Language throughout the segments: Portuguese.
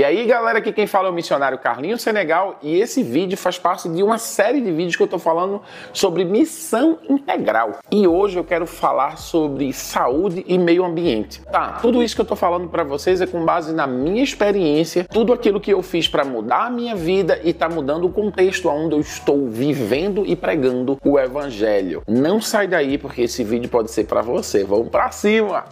E aí, galera, aqui quem fala é o missionário Carlinho Senegal e esse vídeo faz parte de uma série de vídeos que eu tô falando sobre missão integral. E hoje eu quero falar sobre saúde e meio ambiente. Tá, tudo isso que eu tô falando para vocês é com base na minha experiência, tudo aquilo que eu fiz para mudar a minha vida e tá mudando o contexto onde eu estou vivendo e pregando o evangelho. Não sai daí porque esse vídeo pode ser para você. Vamos para cima.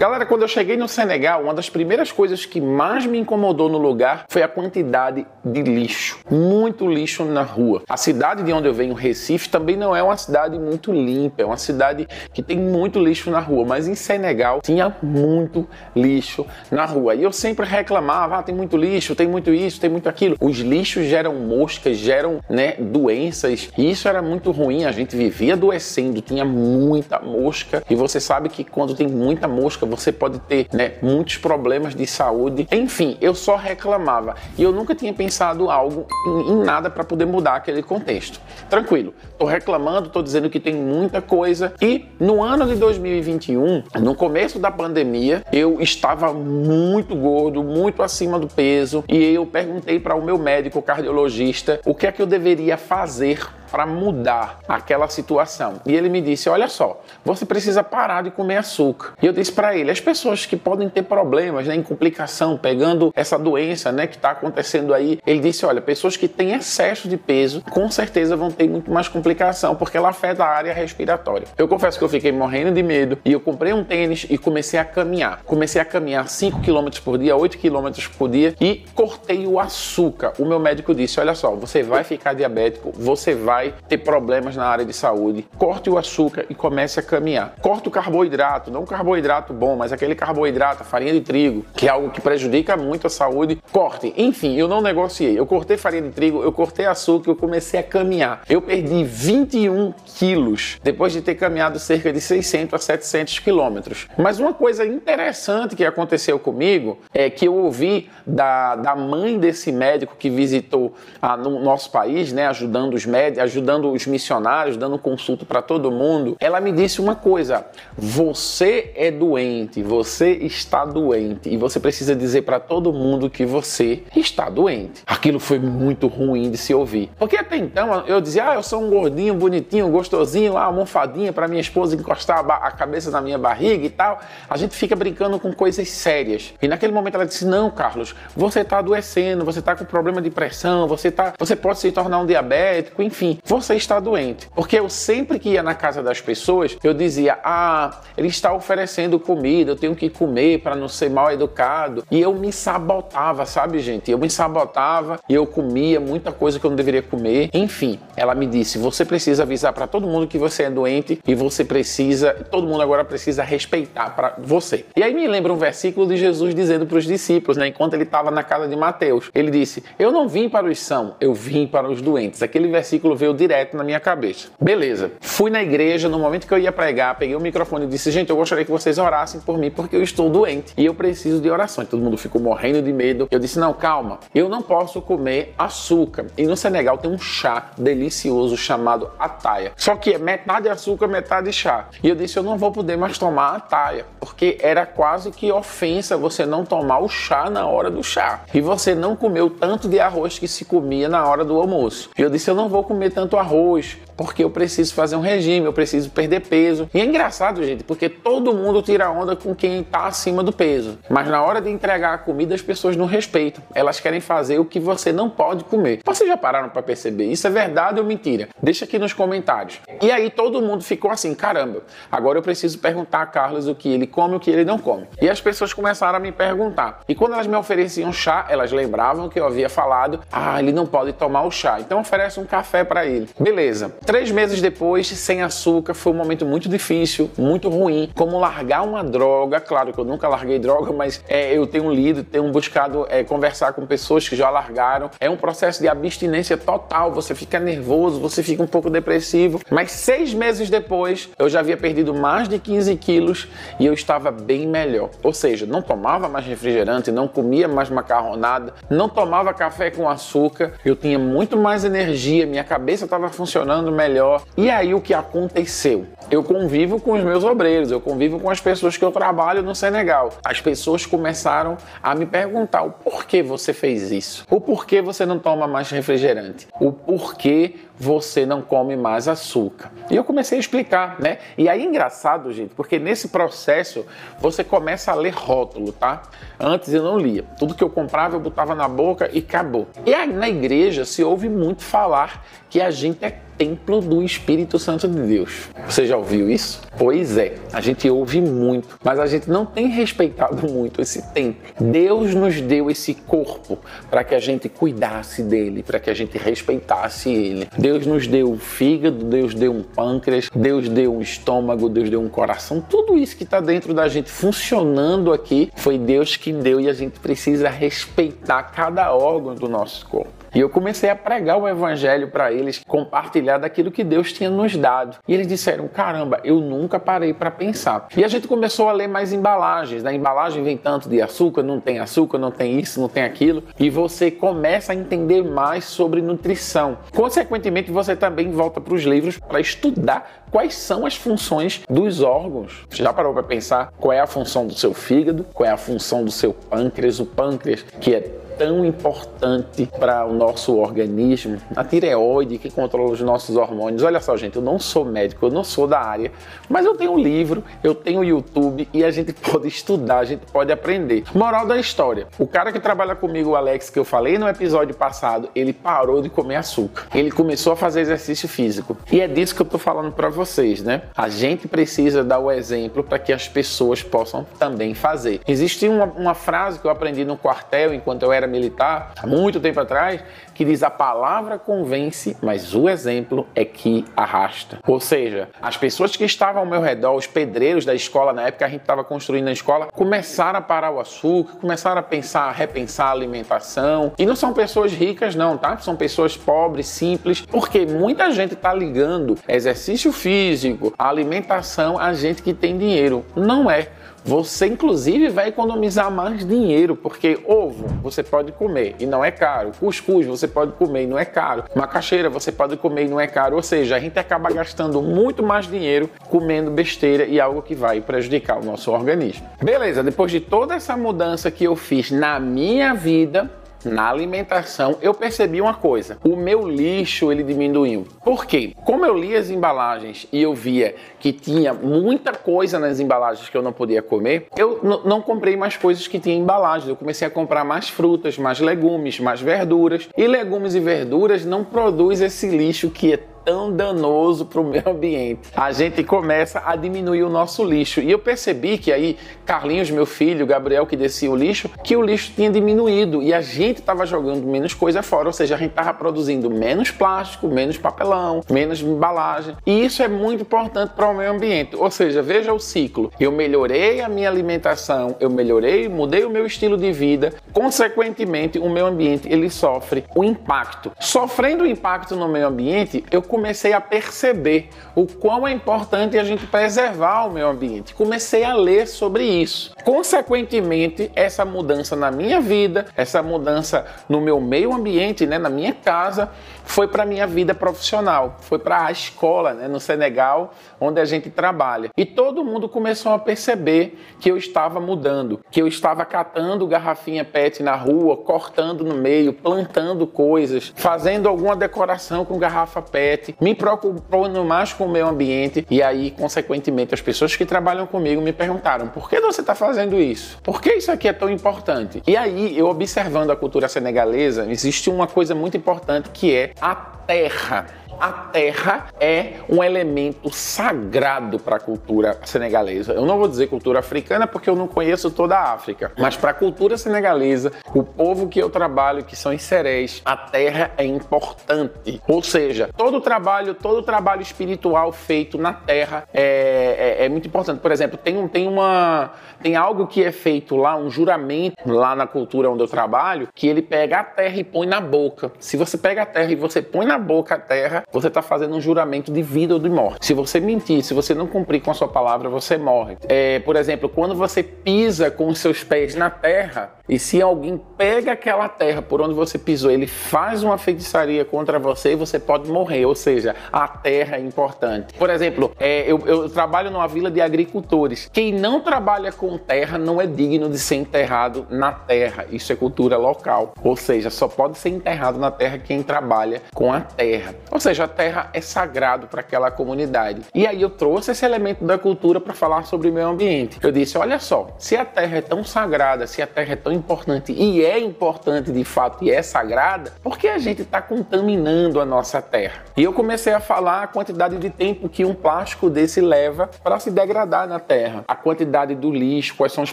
Galera, quando eu cheguei no Senegal, uma das primeiras coisas que mais me incomodou no lugar foi a quantidade de lixo. Muito lixo na rua. A cidade de onde eu venho, Recife, também não é uma cidade muito limpa, é uma cidade que tem muito lixo na rua, mas em Senegal tinha muito lixo na rua. E eu sempre reclamava, ah, tem muito lixo, tem muito isso, tem muito aquilo. Os lixos geram moscas, geram, né, doenças, e isso era muito ruim, a gente vivia adoecendo, tinha muita mosca, e você sabe que quando tem muita mosca, você pode ter né, muitos problemas de saúde. Enfim, eu só reclamava e eu nunca tinha pensado algo em, em nada para poder mudar aquele contexto. Tranquilo, tô reclamando, tô dizendo que tem muita coisa e no ano de 2021, no começo da pandemia, eu estava muito gordo, muito acima do peso e eu perguntei para o meu médico cardiologista o que é que eu deveria fazer para mudar aquela situação. E ele me disse: Olha só, você precisa parar de comer açúcar. E eu disse para ele: as pessoas que podem ter problemas né, em complicação, pegando essa doença né, que está acontecendo aí, ele disse: Olha, pessoas que têm excesso de peso, com certeza vão ter muito mais complicação, porque ela afeta a área respiratória. Eu confesso que eu fiquei morrendo de medo e eu comprei um tênis e comecei a caminhar. Comecei a caminhar 5 km por dia, 8 km por dia e cortei o açúcar. O meu médico disse: Olha só, você vai ficar diabético, você vai vai ter problemas na área de saúde. Corte o açúcar e comece a caminhar. Corte o carboidrato, não um carboidrato bom, mas aquele carboidrato, farinha de trigo, que é algo que prejudica muito a saúde. Corte. Enfim, eu não negociei. Eu cortei farinha de trigo, eu cortei açúcar, eu comecei a caminhar. Eu perdi 21 quilos depois de ter caminhado cerca de 600 a 700 quilômetros. Mas uma coisa interessante que aconteceu comigo é que eu ouvi da, da mãe desse médico que visitou ah, no nosso país, né, ajudando os médicos, ajudando os missionários, dando consulta para todo mundo, ela me disse uma coisa: você é doente, você está doente e você precisa dizer para todo mundo que você está doente. Aquilo foi muito ruim de se ouvir, porque até então eu dizia: ah, eu sou um gordinho, bonitinho, gostosinho, lá, almofadinha para minha esposa encostar a cabeça na minha barriga e tal. A gente fica brincando com coisas sérias. E naquele momento ela disse: não, Carlos, você está adoecendo, você está com problema de pressão, você tá, você pode se tornar um diabético, enfim você está doente. Porque eu sempre que ia na casa das pessoas, eu dizia: ah, ele está oferecendo comida, eu tenho que comer para não ser mal educado. E eu me sabotava, sabe, gente? Eu me sabotava e eu comia muita coisa que eu não deveria comer. Enfim, ela me disse: você precisa avisar para todo mundo que você é doente e você precisa, todo mundo agora precisa respeitar para você. E aí me lembra um versículo de Jesus dizendo para os discípulos, né, enquanto ele estava na casa de Mateus. Ele disse: Eu não vim para os são, eu vim para os doentes. Aquele versículo veio direto na minha cabeça. Beleza. Fui na igreja, no momento que eu ia pregar, peguei o microfone e disse: Gente, eu gostaria que vocês orassem por mim porque eu estou doente e eu preciso de orações. Todo mundo ficou morrendo de medo. Eu disse: Não, calma, eu não posso comer açúcar. E no Senegal tem um chá delicioso chamado ataia. Só que é metade açúcar, metade chá. E eu disse: Eu não vou poder mais tomar ataia porque era quase que ofensa você não tomar o chá na hora do chá. E você não comeu tanto de arroz que se comia na hora do almoço. E eu disse: Eu não vou comer tanto arroz, porque eu preciso fazer um regime, eu preciso perder peso. E é engraçado, gente, porque todo mundo tira onda com quem está acima do peso. Mas na hora de entregar a comida, as pessoas não respeitam. Elas querem fazer o que você não pode comer. Vocês já pararam para perceber? Isso é verdade ou mentira? Deixa aqui nos comentários. E aí todo mundo ficou assim, caramba, agora eu preciso perguntar a Carlos o que ele come e o que ele não come. E as pessoas começaram a me perguntar. E quando elas me ofereciam chá, elas lembravam que eu havia falado, ah, ele não pode tomar o chá. Então oferece um café para ele. Beleza. Três meses depois, sem açúcar, foi um momento muito difícil, muito ruim. Como largar uma droga, claro que eu nunca larguei droga, mas é, eu tenho lido, tenho buscado é, conversar com pessoas que já largaram. É um processo de abstinência total, você fica nervoso, você fica um pouco depressivo. Mas seis meses depois, eu já havia perdido mais de 15 quilos e eu estava bem melhor. Ou seja, não tomava mais refrigerante, não comia mais macarronada, não tomava café com açúcar, eu tinha muito mais energia, minha cabeça cabeça estava funcionando melhor. E aí o que aconteceu? Eu convivo com os meus obreiros, eu convivo com as pessoas que eu trabalho no Senegal. As pessoas começaram a me perguntar o porquê você fez isso, o porquê você não toma mais refrigerante, o porquê você não come mais açúcar. E eu comecei a explicar, né? E aí engraçado, gente, porque nesse processo você começa a ler rótulo, tá? Antes eu não lia. Tudo que eu comprava eu botava na boca e acabou. E aí na igreja se ouve muito falar que a gente é templo do Espírito Santo de Deus. Você já ouviu isso? Pois é, a gente ouve muito, mas a gente não tem respeitado muito esse templo. Deus nos deu esse corpo para que a gente cuidasse dele, para que a gente respeitasse ele. Deus nos deu o fígado, Deus deu um pâncreas, Deus deu um estômago, Deus deu um coração. Tudo isso que está dentro da gente funcionando aqui foi Deus que deu e a gente precisa respeitar cada órgão do nosso corpo. E eu comecei a pregar o evangelho para eles, compartilhar daquilo que Deus tinha nos dado. E eles disseram: caramba, eu nunca parei para pensar. E a gente começou a ler mais embalagens. Na embalagem vem tanto de açúcar, não tem açúcar, não tem isso, não tem aquilo. E você começa a entender mais sobre nutrição. Consequentemente, você também volta para os livros para estudar quais são as funções dos órgãos. Já parou para pensar qual é a função do seu fígado, qual é a função do seu pâncreas? O pâncreas, que é tão importante para o nosso organismo, a tireoide que controla os nossos hormônios. Olha só, gente, eu não sou médico, eu não sou da área, mas eu tenho um livro, eu tenho YouTube e a gente pode estudar, a gente pode aprender. Moral da história: o cara que trabalha comigo, o Alex, que eu falei no episódio passado, ele parou de comer açúcar. Ele começou a fazer exercício físico. E é disso que eu tô falando para vocês, né? A gente precisa dar o exemplo para que as pessoas possam também fazer. Existe uma, uma frase que eu aprendi no quartel enquanto eu era militar, há muito tempo atrás, que diz a palavra convence, mas o exemplo é que arrasta. Ou seja, as pessoas que estavam ao meu redor, os pedreiros da escola, na época a gente estava construindo a escola, começaram a parar o açúcar, começaram a pensar, a repensar a alimentação. E não são pessoas ricas, não, tá? São pessoas pobres, simples, porque muita gente está ligando exercício físico, alimentação a gente que tem dinheiro. Não é. Você, inclusive, vai economizar mais dinheiro, porque ovo você pode comer e não é caro, cuscuz você pode comer e não é caro, macaxeira você pode comer e não é caro. Ou seja, a gente acaba gastando muito mais dinheiro comendo besteira e algo que vai prejudicar o nosso organismo. Beleza, depois de toda essa mudança que eu fiz na minha vida, na alimentação, eu percebi uma coisa: o meu lixo ele diminuiu. Por quê? Como eu li as embalagens e eu via que tinha muita coisa nas embalagens que eu não podia comer, eu não comprei mais coisas que tinham embalagens. Eu comecei a comprar mais frutas, mais legumes, mais verduras. E legumes e verduras não produz esse lixo que é tão danoso para o meio ambiente. A gente começa a diminuir o nosso lixo. E eu percebi que aí, Carlinhos, meu filho, Gabriel, que descia o lixo, que o lixo tinha diminuído e a gente estava jogando menos coisa fora, ou seja, a gente estava produzindo menos plástico, menos papelão, menos embalagem. E isso é muito importante para o meio ambiente. Ou seja, veja o ciclo. Eu melhorei a minha alimentação, eu melhorei, mudei o meu estilo de vida, consequentemente, o meio ambiente ele sofre o impacto. Sofrendo o impacto no meio ambiente, eu comecei a perceber o quão é importante a gente preservar o meio ambiente. Comecei a ler sobre isso. Consequentemente, essa mudança na minha vida, essa mudança no meu meio ambiente, né, na minha casa, foi para minha vida profissional, foi para a escola, né, no Senegal, onde a gente trabalha. E todo mundo começou a perceber que eu estava mudando, que eu estava catando garrafinha PET na rua, cortando no meio, plantando coisas, fazendo alguma decoração com garrafa PET, me preocupando mais com o meio ambiente. E aí, consequentemente, as pessoas que trabalham comigo me perguntaram: por que você está fazendo isso? Por que isso aqui é tão importante? E aí, eu observando a cultura senegalesa, existe uma coisa muito importante que é a terra a terra é um elemento sagrado para a cultura senegalesa. Eu não vou dizer cultura africana porque eu não conheço toda a África, mas para a cultura senegalesa, o povo que eu trabalho, que são serés, a terra é importante. Ou seja, todo trabalho, todo trabalho espiritual feito na terra é, é, é muito importante. Por exemplo, tem, um, tem, uma, tem algo que é feito lá, um juramento lá na cultura onde eu trabalho, que ele pega a terra e põe na boca. Se você pega a terra e você põe na boca a terra, você está fazendo um juramento de vida ou de morte. Se você mentir, se você não cumprir com a sua palavra, você morre. É, por exemplo, quando você pisa com os seus pés na terra, e se alguém pega aquela terra por onde você pisou, ele faz uma feitiçaria contra você, você pode morrer. Ou seja, a terra é importante. Por exemplo, é, eu, eu trabalho numa vila de agricultores. Quem não trabalha com terra não é digno de ser enterrado na terra. Isso é cultura local. Ou seja, só pode ser enterrado na terra quem trabalha com a terra. Ou seja, a terra é sagrado para aquela comunidade. E aí eu trouxe esse elemento da cultura para falar sobre o meio ambiente. Eu disse, olha só, se a terra é tão sagrada, se a terra é tão importante e é importante de fato e é sagrada, por que a gente está contaminando a nossa terra? E eu comecei a falar a quantidade de tempo que um plástico desse leva para se degradar na terra, a quantidade do lixo, quais são os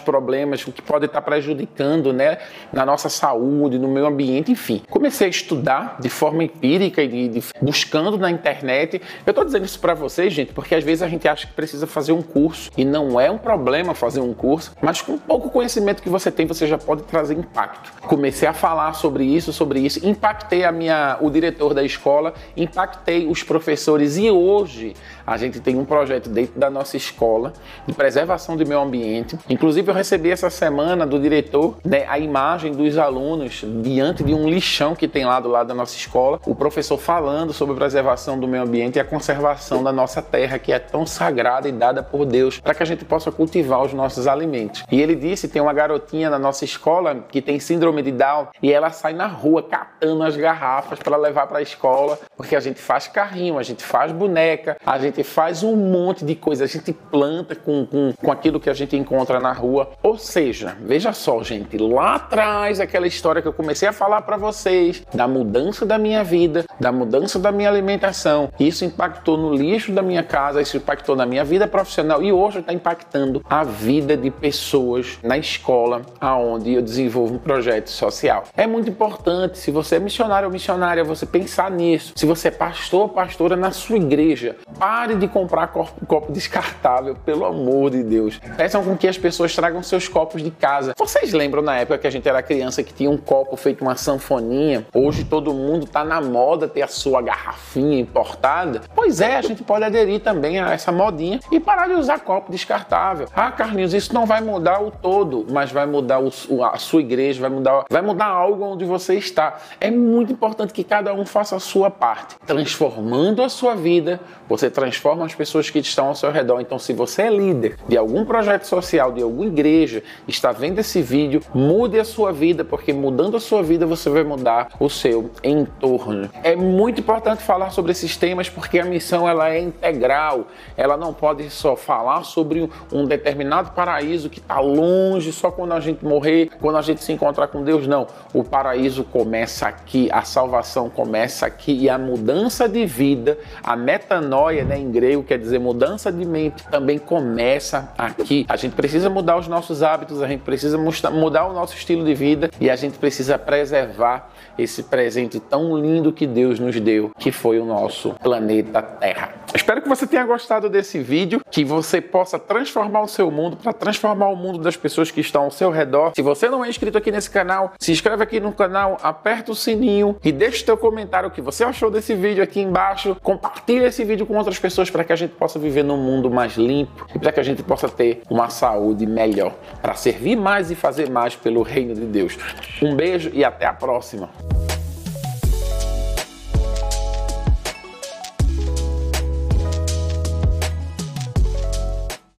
problemas, o que pode estar tá prejudicando né, na nossa saúde, no meio ambiente, enfim. Comecei a estudar de forma empírica e de, de, buscando na internet. Eu estou dizendo isso para vocês, gente, porque às vezes a gente acha que precisa fazer um curso e não é um problema fazer um curso, mas com pouco conhecimento que você tem, você já pode trazer impacto. Comecei a falar sobre isso, sobre isso, impactei a minha, o diretor da escola, impactei os professores e hoje a gente tem um projeto dentro da nossa escola de preservação do meio ambiente. Inclusive eu recebi essa semana do diretor né, a imagem dos alunos diante de um lixão que tem lá do lado da nossa escola, o professor falando sobre preservação do meio ambiente e a conservação da nossa terra que é tão sagrada e dada por Deus para que a gente possa cultivar os nossos alimentos. E ele disse tem uma garotinha na nossa escola que tem síndrome de Down e ela sai na rua catando as garrafas para levar para a escola, porque a gente faz carrinho, a gente faz boneca, a gente faz um monte de coisa, a gente planta com, com, com aquilo que a gente encontra na rua. Ou seja, veja só, gente, lá atrás, aquela história que eu comecei a falar para vocês da mudança da minha vida, da mudança da minha alimentação. Isso impactou no lixo da minha casa, isso impactou na minha vida profissional e hoje está impactando a vida de pessoas na escola, aonde eu desenvolvo um projeto social. É muito importante, se você é missionário ou missionária, você pensar nisso. Se você é pastor ou pastora na sua igreja, pare de comprar copo, copo descartável, pelo amor de Deus. Peçam com que as pessoas tragam seus copos de casa. Vocês lembram na época que a gente era criança que tinha um copo feito uma sanfoninha? Hoje todo mundo tá na moda ter a sua garrafinha importada. Pois é, a gente pode aderir também a essa modinha e parar de usar copo descartável. Ah, Carlinhos, isso não vai mudar o todo, mas vai mudar o, a sua igreja, vai mudar, vai mudar algo onde você está. É muito importante que cada um faça a sua parte, transformando a sua vida. Você transforma as pessoas que estão ao seu redor. Então, se você é líder de algum projeto social, de alguma igreja, está vendo esse vídeo, mude a sua vida, porque mudando a sua vida você vai mudar o seu entorno. É muito importante falar sobre esses temas porque a missão ela é integral. Ela não pode só falar sobre um determinado paraíso que está longe só quando a gente morrer, quando a gente se encontrar com Deus. Não. O paraíso começa aqui, a salvação começa aqui e a mudança de vida, a metanoia, né, em grego quer dizer mudança de mente, também começa aqui. A gente precisa mudar os nossos hábitos, a gente precisa mudar o nosso estilo de vida e a gente precisa preservar esse presente tão lindo que Deus nos deu, que foi o nosso planeta Terra. Espero que você tenha gostado desse vídeo, que você possa transformar o seu mundo para transformar o mundo das pessoas que estão ao seu redor. Se você não é inscrito aqui nesse canal, se inscreve aqui no canal, aperta o sininho e deixa o seu comentário o que você achou desse vídeo aqui embaixo. Compartilhe esse vídeo com outras pessoas para que a gente possa viver num mundo mais limpo e para que a gente possa ter uma saúde melhor, para servir mais e fazer mais pelo reino de Deus. Um beijo e até a próxima.